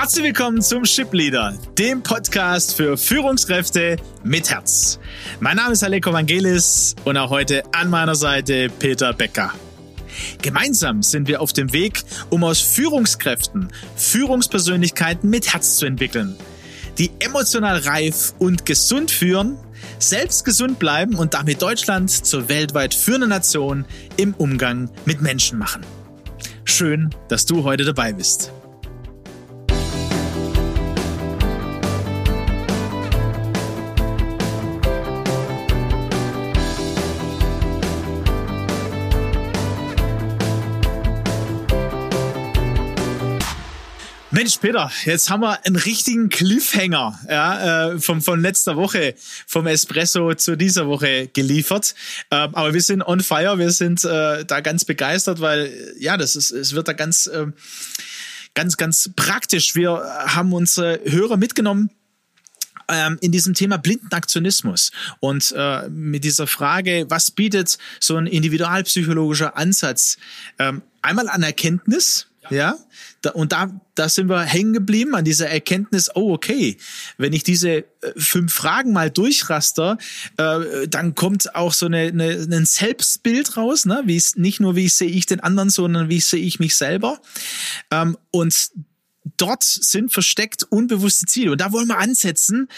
Herzlich willkommen zum Ship Leader, dem Podcast für Führungskräfte mit Herz. Mein Name ist Aleko Vangelis und auch heute an meiner Seite Peter Becker. Gemeinsam sind wir auf dem Weg, um aus Führungskräften Führungspersönlichkeiten mit Herz zu entwickeln, die emotional reif und gesund führen, selbst gesund bleiben und damit Deutschland zur weltweit führenden Nation im Umgang mit Menschen machen. Schön, dass du heute dabei bist. Mensch, Peter, jetzt haben wir einen richtigen Cliffhanger ja, äh, vom, von letzter Woche, vom Espresso zu dieser Woche geliefert. Ähm, aber wir sind on fire, wir sind äh, da ganz begeistert, weil ja, das ist, es wird da ganz, äh, ganz, ganz praktisch. Wir haben unsere Hörer mitgenommen ähm, in diesem Thema blinden Aktionismus und äh, mit dieser Frage, was bietet so ein individualpsychologischer Ansatz ähm, einmal an Erkenntnis, ja, da, und da, da sind wir hängen geblieben an dieser Erkenntnis, oh, okay, wenn ich diese äh, fünf Fragen mal durchraster, äh, dann kommt auch so eine, eine, ein Selbstbild raus, ne? wie es nicht nur, wie sehe ich den anderen, sondern wie sehe ich mich selber. Ähm, und dort sind versteckt unbewusste Ziele. Und da wollen wir ansetzen,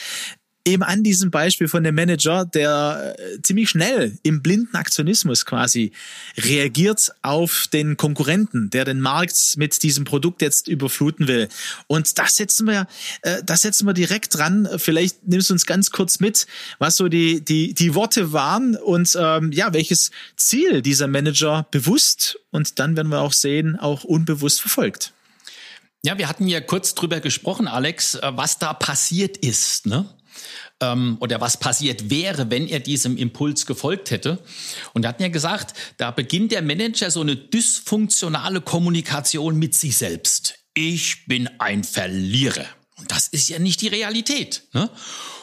eben an diesem Beispiel von dem Manager, der äh, ziemlich schnell im blinden Aktionismus quasi reagiert auf den Konkurrenten, der den Markt mit diesem Produkt jetzt überfluten will. Und das setzen wir, äh, das setzen wir direkt dran. Vielleicht nimmst du uns ganz kurz mit, was so die die die Worte waren und ähm, ja welches Ziel dieser Manager bewusst und dann werden wir auch sehen auch unbewusst verfolgt. Ja, wir hatten ja kurz drüber gesprochen, Alex, äh, was da passiert ist. Ne? Ähm, oder was passiert wäre, wenn er diesem Impuls gefolgt hätte. Und er hat mir gesagt, da beginnt der Manager so eine dysfunktionale Kommunikation mit sich selbst. Ich bin ein Verlierer. Und das ist ja nicht die Realität. Ne?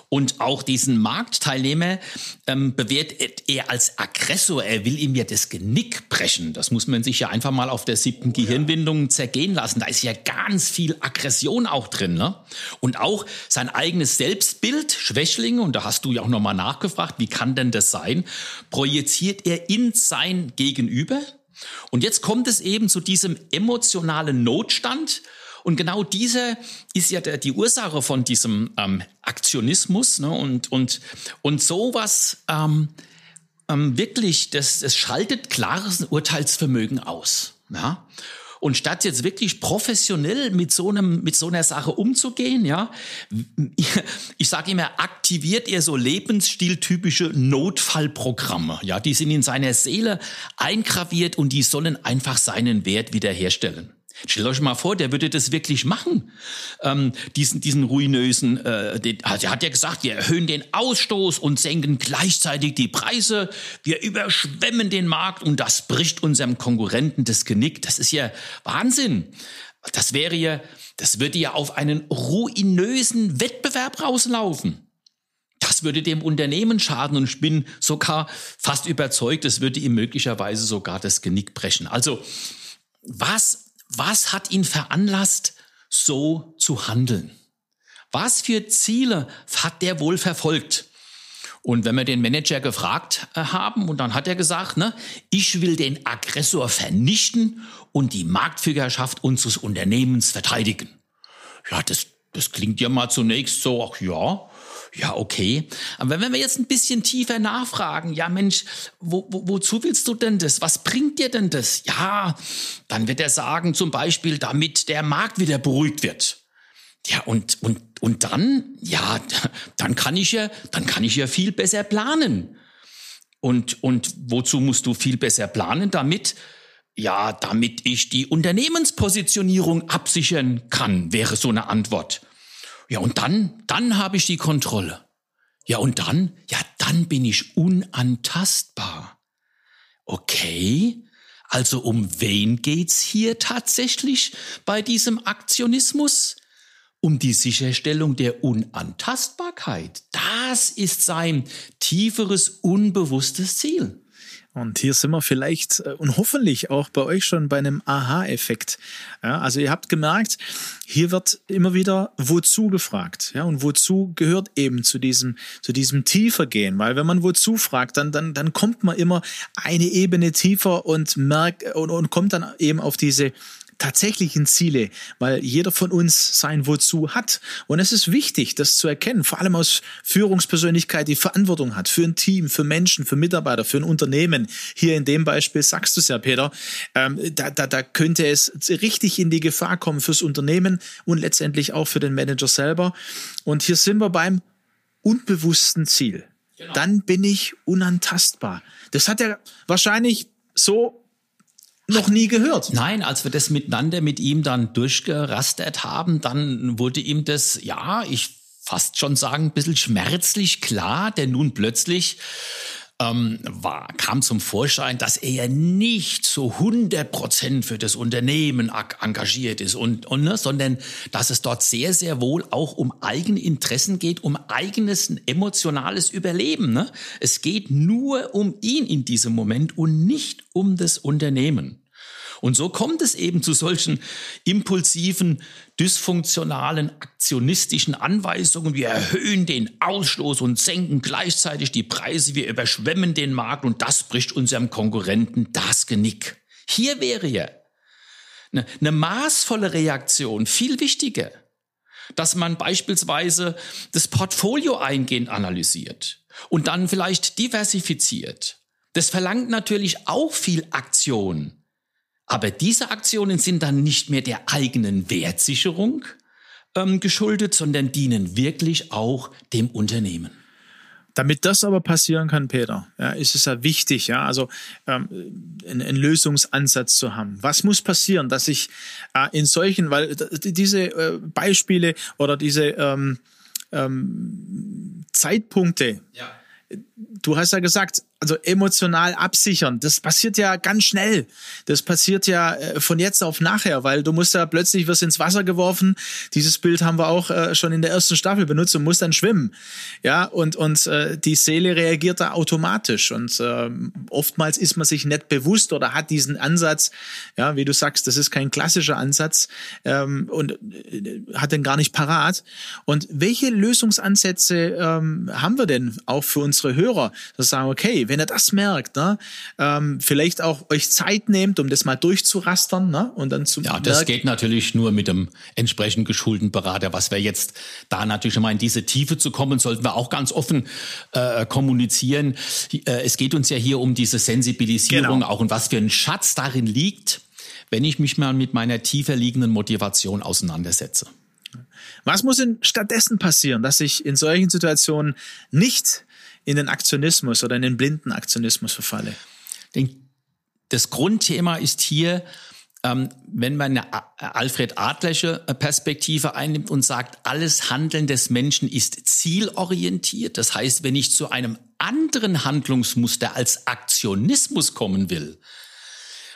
Und auch diesen Marktteilnehmer ähm, bewertet er als Aggressor. Er will ihm ja das Genick brechen. Das muss man sich ja einfach mal auf der siebten oh, Gehirnwindung zergehen lassen. Da ist ja ganz viel Aggression auch drin. Ne? Und auch sein eigenes Selbstbild, Schwächlinge, und da hast du ja auch nochmal nachgefragt, wie kann denn das sein, projiziert er in sein Gegenüber. Und jetzt kommt es eben zu diesem emotionalen Notstand, und genau diese ist ja der, die Ursache von diesem ähm, Aktionismus. Ne? Und, und, und sowas ähm, ähm, wirklich, das, das schaltet klares Urteilsvermögen aus. Ja? Und statt jetzt wirklich professionell mit so einem mit so einer Sache umzugehen, ja, ich sage immer, aktiviert er so lebensstiltypische Notfallprogramme, ja, die sind in seiner Seele eingraviert und die sollen einfach seinen Wert wiederherstellen. Stellt euch mal vor, der würde das wirklich machen, ähm, diesen, diesen ruinösen, äh, den, also er hat ja gesagt, wir erhöhen den Ausstoß und senken gleichzeitig die Preise, wir überschwemmen den Markt und das bricht unserem Konkurrenten das Genick. Das ist ja Wahnsinn. Das wäre ja, das würde ja auf einen ruinösen Wettbewerb rauslaufen. Das würde dem Unternehmen schaden und ich bin sogar fast überzeugt, es würde ihm möglicherweise sogar das Genick brechen. Also, was was hat ihn veranlasst, so zu handeln? Was für Ziele hat der wohl verfolgt? Und wenn wir den Manager gefragt äh, haben, und dann hat er gesagt, ne, ich will den Aggressor vernichten und die Marktführerschaft unseres Unternehmens verteidigen. Ja, das, das klingt ja mal zunächst so, ach ja, ja, okay. Aber wenn wir jetzt ein bisschen tiefer nachfragen, ja Mensch, wo, wo, wozu willst du denn das? Was bringt dir denn das? Ja, dann wird er sagen, zum Beispiel, damit der Markt wieder beruhigt wird. Ja, und, und, und dann, ja, dann kann ich ja, dann kann ich ja viel besser planen. Und, und wozu musst du viel besser planen? Damit, ja, damit ich die Unternehmenspositionierung absichern kann, wäre so eine Antwort. Ja, und dann, dann habe ich die Kontrolle. Ja, und dann, ja, dann bin ich unantastbar. Okay, also um wen geht's hier tatsächlich bei diesem Aktionismus? Um die Sicherstellung der Unantastbarkeit. Das ist sein tieferes, unbewusstes Ziel. Und hier sind wir vielleicht äh, und hoffentlich auch bei euch schon bei einem Aha-Effekt. Ja, also ihr habt gemerkt, hier wird immer wieder wozu gefragt. Ja, und wozu gehört eben zu diesem, zu diesem tiefer gehen. Weil wenn man wozu fragt, dann, dann, dann kommt man immer eine Ebene tiefer und merkt und, und kommt dann eben auf diese tatsächlichen Ziele, weil jeder von uns sein Wozu hat. Und es ist wichtig, das zu erkennen, vor allem aus Führungspersönlichkeit, die Verantwortung hat für ein Team, für Menschen, für Mitarbeiter, für ein Unternehmen. Hier in dem Beispiel sagst du es ja, Peter, ähm, da, da, da könnte es richtig in die Gefahr kommen fürs Unternehmen und letztendlich auch für den Manager selber. Und hier sind wir beim unbewussten Ziel. Genau. Dann bin ich unantastbar. Das hat er wahrscheinlich so noch nie gehört. Nein, als wir das miteinander mit ihm dann durchgerastert haben, dann wurde ihm das, ja, ich fast schon sagen, ein bisschen schmerzlich klar, denn nun plötzlich ähm, war, kam zum Vorschein, dass er nicht so 100 Prozent für das Unternehmen engagiert ist und, und ne, sondern dass es dort sehr, sehr wohl auch um eigene Interessen geht, um eigenes emotionales Überleben. Ne? Es geht nur um ihn in diesem Moment und nicht um das Unternehmen. Und so kommt es eben zu solchen impulsiven, dysfunktionalen, aktionistischen Anweisungen. Wir erhöhen den Ausstoß und senken gleichzeitig die Preise. Wir überschwemmen den Markt und das bricht unserem Konkurrenten das Genick. Hier wäre ja eine, eine maßvolle Reaktion viel wichtiger, dass man beispielsweise das Portfolio eingehend analysiert und dann vielleicht diversifiziert. Das verlangt natürlich auch viel Aktion. Aber diese Aktionen sind dann nicht mehr der eigenen Wertsicherung ähm, geschuldet, sondern dienen wirklich auch dem Unternehmen. Damit das aber passieren kann, Peter, ja, ist es ja wichtig, ja, also ähm, einen, einen Lösungsansatz zu haben. Was muss passieren, dass ich äh, in solchen, weil diese äh, Beispiele oder diese ähm, ähm, Zeitpunkte, ja. du hast ja gesagt, also emotional absichern, das passiert ja ganz schnell. Das passiert ja äh, von jetzt auf nachher, weil du musst ja plötzlich wirst ins Wasser geworfen. Dieses Bild haben wir auch äh, schon in der ersten Staffel benutzt und musst dann schwimmen. Ja, und und äh, die Seele reagiert da automatisch und äh, oftmals ist man sich nicht bewusst oder hat diesen Ansatz, ja, wie du sagst, das ist kein klassischer Ansatz ähm, und äh, hat den gar nicht parat. Und welche Lösungsansätze ähm, haben wir denn auch für unsere Hörer, dass sagen, okay, wenn ihr das merkt, ne, ähm, vielleicht auch euch Zeit nehmt, um das mal durchzurastern ne, und dann zu Ja, das geht natürlich nur mit dem entsprechend geschulten Berater. Was wir jetzt da natürlich mal in diese Tiefe zu kommen, sollten wir auch ganz offen äh, kommunizieren. Äh, es geht uns ja hier um diese Sensibilisierung genau. auch und was für ein Schatz darin liegt, wenn ich mich mal mit meiner tiefer liegenden Motivation auseinandersetze. Was muss denn stattdessen passieren, dass ich in solchen Situationen nicht in den Aktionismus oder in den blinden Aktionismus verfalle? Das Grundthema ist hier, ähm, wenn man eine Alfred Adlersche Perspektive einnimmt und sagt, alles Handeln des Menschen ist zielorientiert. Das heißt, wenn ich zu einem anderen Handlungsmuster als Aktionismus kommen will,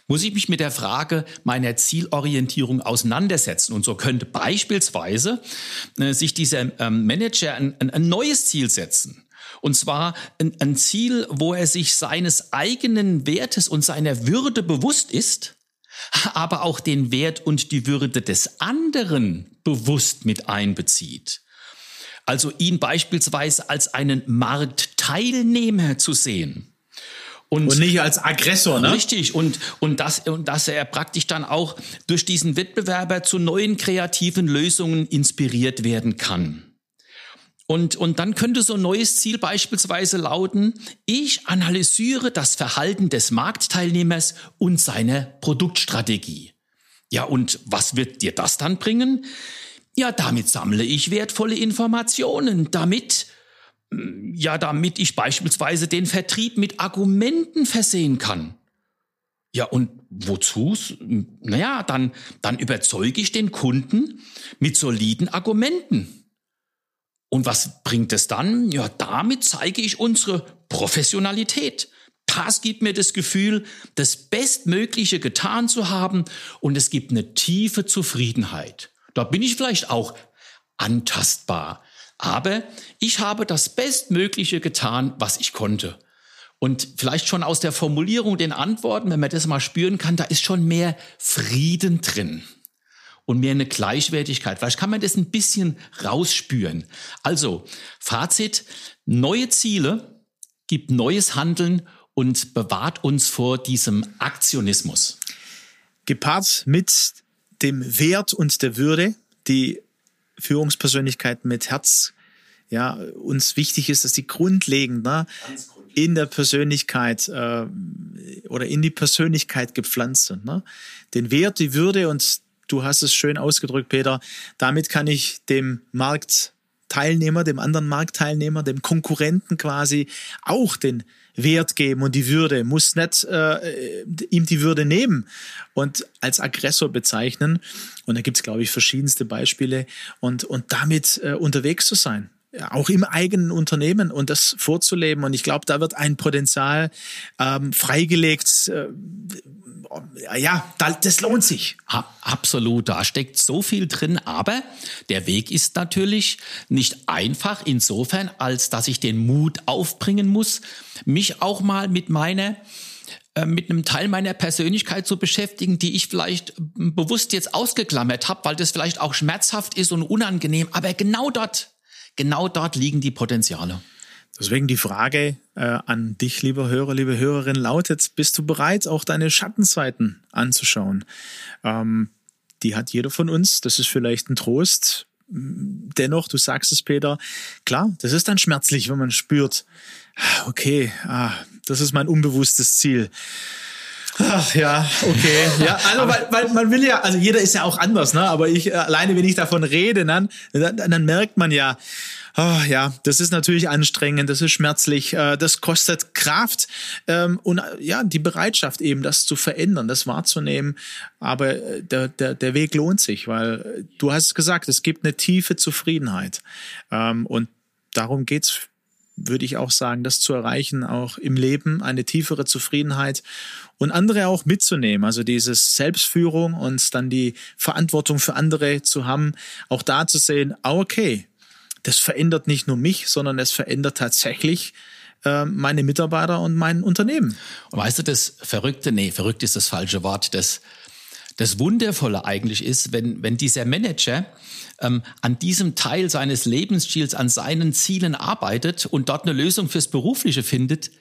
muss ich mich mit der Frage meiner Zielorientierung auseinandersetzen. Und so könnte beispielsweise äh, sich dieser ähm, Manager ein, ein neues Ziel setzen. Und zwar ein, ein Ziel, wo er sich seines eigenen Wertes und seiner Würde bewusst ist, aber auch den Wert und die Würde des anderen bewusst mit einbezieht. Also ihn beispielsweise als einen Marktteilnehmer zu sehen. Und, und, nicht als Aggressor, ne? Richtig. Und, und, das, und dass er praktisch dann auch durch diesen Wettbewerber zu neuen kreativen Lösungen inspiriert werden kann. Und, und dann könnte so ein neues Ziel beispielsweise lauten, ich analysiere das Verhalten des Marktteilnehmers und seine Produktstrategie. Ja, und was wird dir das dann bringen? Ja, damit sammle ich wertvolle Informationen, damit, ja, damit ich beispielsweise den Vertrieb mit Argumenten versehen kann. Ja, und wozu? Naja, dann, dann überzeuge ich den Kunden mit soliden Argumenten. Und was bringt es dann? Ja, damit zeige ich unsere Professionalität. Das gibt mir das Gefühl, das Bestmögliche getan zu haben und es gibt eine tiefe Zufriedenheit. Da bin ich vielleicht auch antastbar. Aber ich habe das Bestmögliche getan, was ich konnte. Und vielleicht schon aus der Formulierung, den Antworten, wenn man das mal spüren kann, da ist schon mehr Frieden drin und mehr eine Gleichwertigkeit. Vielleicht kann man das ein bisschen rausspüren. Also, Fazit, neue Ziele gibt neues Handeln und bewahrt uns vor diesem Aktionismus. Gepaart mit dem Wert und der Würde, die Führungspersönlichkeit mit Herz ja uns wichtig ist, dass die grundlegend ne, in der Persönlichkeit äh, oder in die Persönlichkeit gepflanzt sind. Ne? Den Wert, die Würde und du hast es schön ausgedrückt, Peter. Damit kann ich dem Marktteilnehmer, dem anderen Marktteilnehmer, dem Konkurrenten quasi auch den Wert geben und die Würde, muss nicht äh, ihm die Würde nehmen und als Aggressor bezeichnen. Und da gibt es, glaube ich, verschiedenste Beispiele und, und damit äh, unterwegs zu sein. Auch im eigenen Unternehmen und das vorzuleben. Und ich glaube, da wird ein Potenzial ähm, freigelegt, äh, ja, das lohnt sich. Absolut, da steckt so viel drin, aber der Weg ist natürlich nicht einfach insofern, als dass ich den Mut aufbringen muss, mich auch mal mit meiner äh, mit einem Teil meiner Persönlichkeit zu beschäftigen, die ich vielleicht bewusst jetzt ausgeklammert habe, weil das vielleicht auch schmerzhaft ist und unangenehm. Aber genau dort, genau dort liegen die Potenziale. Deswegen die Frage äh, an dich, lieber Hörer, liebe Hörerin, lautet, bist du bereit, auch deine Schattenseiten anzuschauen? Ähm, die hat jeder von uns, das ist vielleicht ein Trost. Dennoch, du sagst es, Peter, klar, das ist dann schmerzlich, wenn man spürt, ah, okay, ah, das ist mein unbewusstes Ziel. Ach ja, okay. Ja, also weil, weil man will ja, also jeder ist ja auch anders, ne? Aber ich alleine, wenn ich davon rede, dann, dann, dann merkt man ja, oh, ja, das ist natürlich anstrengend, das ist schmerzlich, äh, das kostet Kraft ähm, und äh, ja, die Bereitschaft eben, das zu verändern, das wahrzunehmen. Aber äh, der, der, der Weg lohnt sich, weil du hast es gesagt, es gibt eine tiefe Zufriedenheit. Ähm, und darum geht's würde ich auch sagen, das zu erreichen, auch im Leben, eine tiefere Zufriedenheit und andere auch mitzunehmen. Also dieses Selbstführung und dann die Verantwortung für andere zu haben, auch da zu sehen, ah, okay, das verändert nicht nur mich, sondern es verändert tatsächlich äh, meine Mitarbeiter und mein Unternehmen. Und weißt du, das Verrückte, nee, verrückt ist das falsche Wort, das, das Wundervolle eigentlich ist, wenn, wenn dieser Manager ähm, an diesem Teil seines Lebensstils, an seinen Zielen arbeitet und dort eine Lösung fürs Berufliche findet,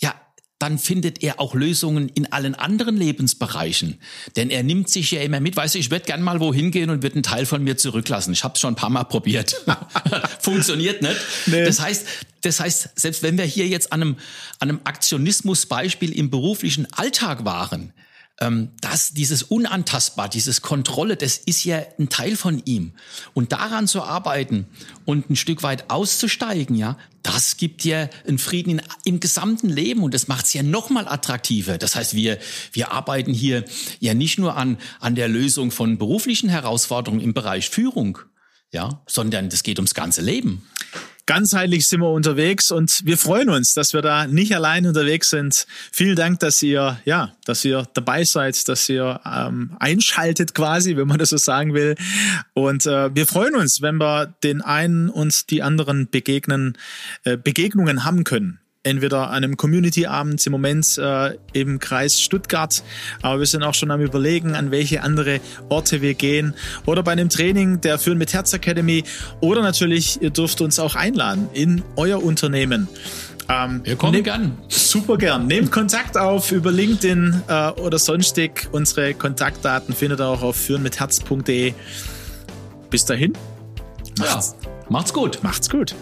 ja, dann findet er auch Lösungen in allen anderen Lebensbereichen. Denn er nimmt sich ja immer mit. Weißt du, ich würde gern mal wohin gehen und würde einen Teil von mir zurücklassen. Ich habe es schon ein paar Mal probiert. Funktioniert nicht. Nee. Das heißt, das heißt, selbst wenn wir hier jetzt an einem, an einem Aktionismusbeispiel im beruflichen Alltag waren, ähm, das, dieses Unantastbar, dieses Kontrolle, das ist ja ein Teil von ihm. Und daran zu arbeiten und ein Stück weit auszusteigen, ja, das gibt ja einen Frieden in, im gesamten Leben und das macht es ja nochmal attraktiver. Das heißt, wir, wir arbeiten hier ja nicht nur an, an der Lösung von beruflichen Herausforderungen im Bereich Führung, ja, sondern das geht ums ganze Leben ganzheitlich sind wir unterwegs und wir freuen uns, dass wir da nicht allein unterwegs sind. Vielen Dank, dass ihr, ja, dass ihr dabei seid, dass ihr ähm, einschaltet quasi, wenn man das so sagen will. Und äh, wir freuen uns, wenn wir den einen und die anderen begegnen, äh, Begegnungen haben können entweder an einem Community-Abend im Moment äh, im Kreis Stuttgart, aber wir sind auch schon am überlegen, an welche andere Orte wir gehen oder bei einem Training der Führen mit Herz Academy oder natürlich, ihr dürft uns auch einladen in euer Unternehmen. Ähm, wir kommen gern. Super gern. Nehmt Kontakt auf über LinkedIn äh, oder sonstig. Unsere Kontaktdaten findet ihr auch auf führenmitherz.de. Bis dahin. Macht's, ja, macht's gut. Macht's gut.